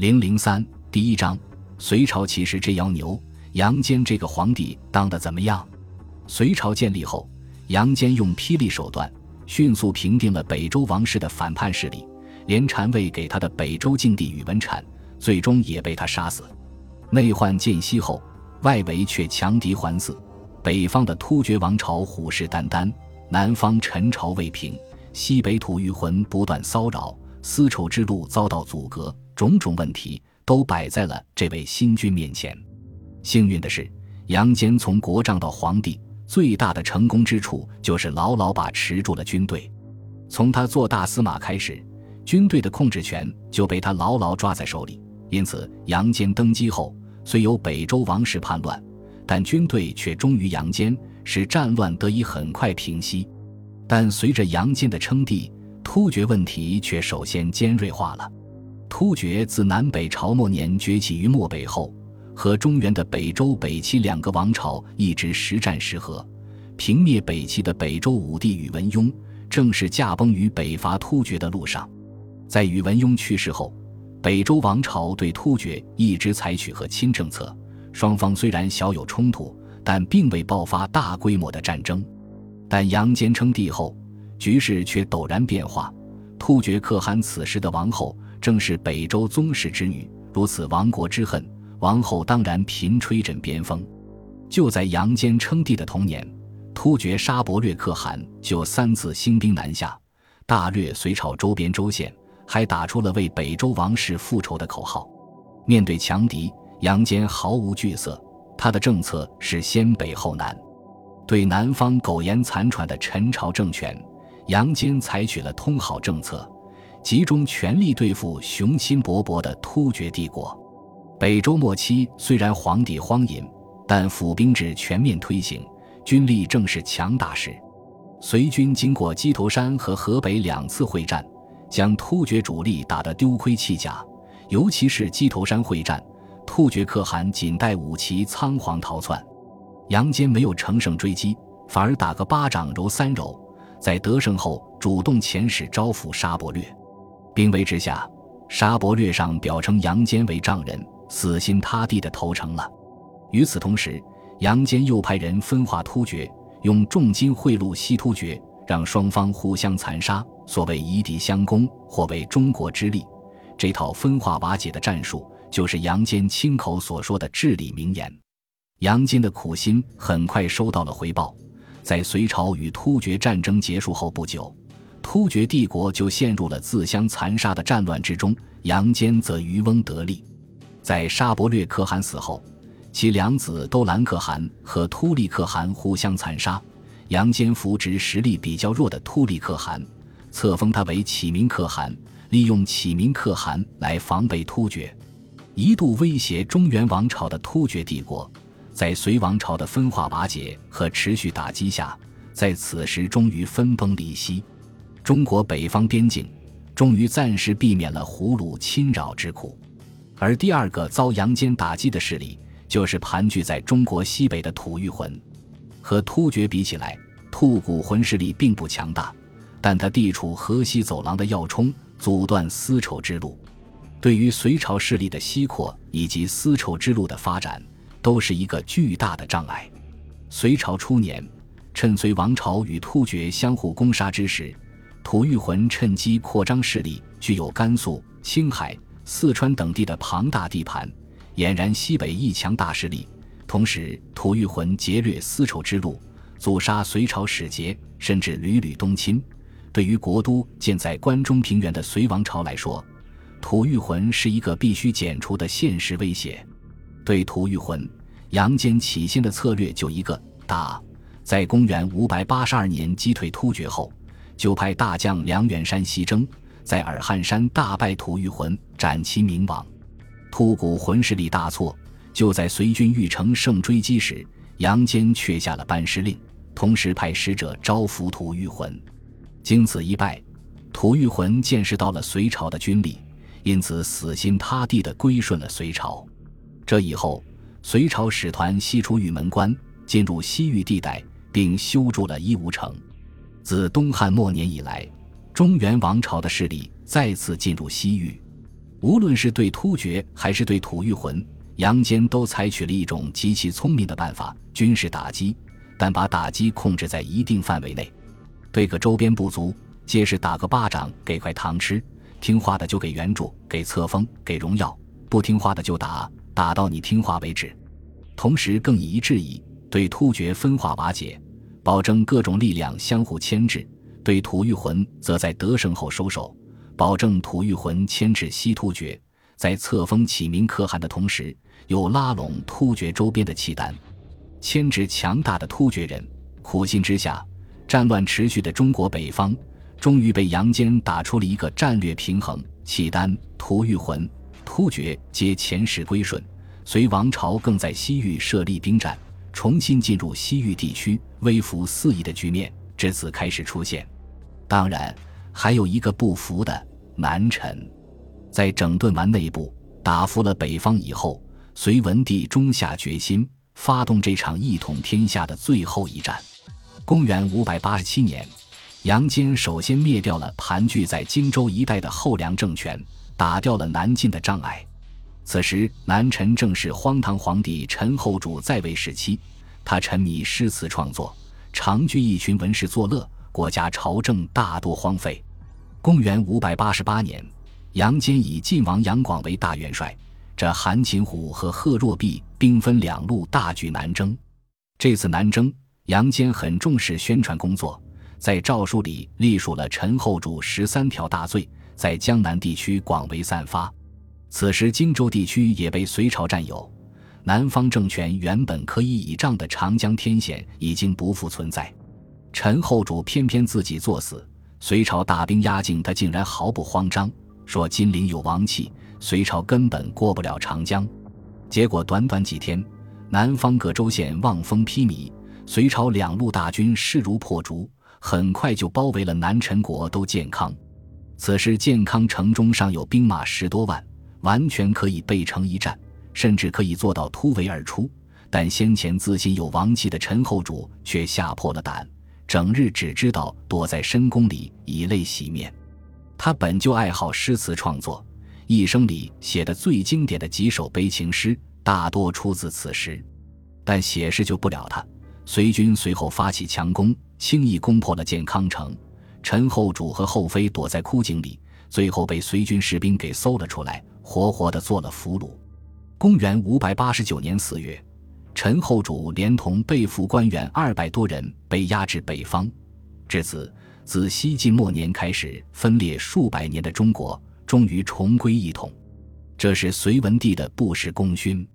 零零三第一章：隋朝其实这妖牛杨坚这个皇帝当得怎么样？隋朝建立后，杨坚用霹雳手段迅速平定了北周王室的反叛势力，连禅位给他的北周静帝宇文阐，最终也被他杀死。内患渐息后，外围却强敌环伺，北方的突厥王朝虎视眈眈，南方陈朝未平，西北吐谷浑不断骚扰，丝绸之路遭到阻隔，种种问题都摆在了这位新君面前。幸运的是，杨坚从国丈到皇帝。最大的成功之处就是牢牢把持住了军队，从他做大司马开始，军队的控制权就被他牢牢抓在手里。因此，杨坚登基后，虽有北周王室叛乱，但军队却忠于杨坚，使战乱得以很快平息。但随着杨坚的称帝，突厥问题却首先尖锐化了。突厥自南北朝末年崛起于漠北后。和中原的北周、北齐两个王朝一直时战时和，平灭北齐的北周武帝宇文邕正是驾崩于北伐突厥的路上。在宇文邕去世后，北周王朝对突厥一直采取和亲政策，双方虽然小有冲突，但并未爆发大规模的战争。但杨坚称帝后，局势却陡然变化。突厥可汗此时的王后正是北周宗室之女，如此亡国之恨。王后当然频吹枕边风。就在杨坚称帝的同年，突厥沙伯略可汗就三次兴兵南下，大略隋朝周边州县，还打出了为北周王室复仇的口号。面对强敌，杨坚毫无惧色，他的政策是先北后南。对南方苟延残喘的陈朝政权，杨坚采取了通好政策，集中全力对付雄心勃勃的突厥帝国。北周末期，虽然皇帝荒淫，但府兵制全面推行，军力正是强大时。隋军经过鸡头山和河北两次会战，将突厥主力打得丢盔弃甲。尤其是鸡头山会战，突厥可汗仅带五骑仓皇逃窜，杨坚没有乘胜追击，反而打个巴掌揉三揉，在得胜后主动遣使招抚沙伯略。兵围之下，沙伯略上表称杨坚为丈人。死心塌地的投诚了。与此同时，杨坚又派人分化突厥，用重金贿赂西突厥，让双方互相残杀。所谓以敌相攻，或为中国之力。这套分化瓦解的战术，就是杨坚亲口所说的至理名言。杨坚的苦心很快收到了回报。在隋朝与突厥战争结束后不久，突厥帝国就陷入了自相残杀的战乱之中，杨坚则渔翁得利。在沙伯略可汗死后，其两子都兰可汗和突利可汗互相残杀。杨坚扶植实力比较弱的突利可汗，册封他为启明可汗，利用启明可汗来防备突厥，一度威胁中原王朝的突厥帝国，在隋王朝的分化瓦解和持续打击下，在此时终于分崩离析。中国北方边境终于暂时避免了胡虏侵扰之苦。而第二个遭杨坚打击的势力，就是盘踞在中国西北的吐谷浑。和突厥比起来，吐谷浑势力并不强大，但他地处河西走廊的要冲，阻断丝绸之路，对于隋朝势力的西扩以及丝绸之路的发展，都是一个巨大的障碍。隋朝初年，趁隋王朝与突厥相互攻杀之时，吐谷浑趁机扩张势力，具有甘肃、青海。四川等地的庞大地盘，俨然西北一强大势力。同时，吐谷浑劫掠丝绸之路，阻杀隋朝使节，甚至屡屡东侵。对于国都建在关中平原的隋王朝来说，吐谷浑是一个必须剪除的现实威胁。对吐谷浑，杨坚起先的策略就一个打。在公元五百八十二年击退突厥后，就派大将梁远山西征。在尔汉山大败吐谷浑，斩其明王，吐谷浑势力大挫。就在隋军欲乘胜追击时，杨坚却下了班师令，同时派使者招抚吐谷浑。经此一败，吐谷浑见识到了隋朝的军力，因此死心塌地地归顺了隋朝。这以后，隋朝使团西出玉门关，进入西域地带，并修筑了伊吾城。自东汉末年以来。中原王朝的势力再次进入西域，无论是对突厥还是对吐谷浑，杨坚都采取了一种极其聪明的办法——军事打击，但把打击控制在一定范围内。对个周边部族，皆是打个巴掌给块糖吃，听话的就给援助、给册封、给荣耀；不听话的就打，打到你听话为止。同时，更以一制夷，对突厥分化瓦解，保证各种力量相互牵制；对吐谷浑，则在得胜后收手。保证吐谷浑牵制西突厥，在册封启明可汗的同时，又拉拢突厥周边的契丹，牵制强大的突厥人。苦心之下，战乱持续的中国北方，终于被杨坚打出了一个战略平衡：契丹、吐谷浑、突厥皆前世归顺，隋王朝更在西域设立兵站，重新进入西域地区，威服四夷的局面至此开始出现。当然，还有一个不服的。南陈在整顿完内部、打服了北方以后，隋文帝终下决心发动这场一统天下的最后一战。公元五百八十七年，杨坚首先灭掉了盘踞在荆州一带的后梁政权，打掉了南进的障碍。此时，南陈正是荒唐皇帝陈后主在位时期，他沉迷诗词创作，常聚一群文士作乐，国家朝政大多荒废。公元五百八十八年，杨坚以晋王杨广为大元帅，这韩擒虎和贺若弼兵分两路大举南征。这次南征，杨坚很重视宣传工作，在诏书里隶属了陈后主十三条大罪，在江南地区广为散发。此时荆州地区也被隋朝占有，南方政权原本可以倚仗的长江天险已经不复存在。陈后主偏偏自己作死。隋朝大兵压境，他竟然毫不慌张，说金陵有王气，隋朝根本过不了长江。结果短短几天，南方各州县望风披靡，隋朝两路大军势如破竹，很快就包围了南陈国都建康。此时建康城中尚有兵马十多万，完全可以背城一战，甚至可以做到突围而出。但先前自信有王气的陈后主却吓破了胆。整日只知道躲在深宫里以泪洗面。他本就爱好诗词创作，一生里写的最经典的几首悲情诗，大多出自此时。但写诗救不了他。隋军随后发起强攻，轻易攻破了建康城。陈后主和后妃躲在枯井里，最后被隋军士兵给搜了出来，活活的做了俘虏。公元五百八十九年四月。陈后主连同被俘官员二百多人被押至北方，至此，自西晋末年开始分裂数百年的中国终于重归一统，这是隋文帝的不世功勋。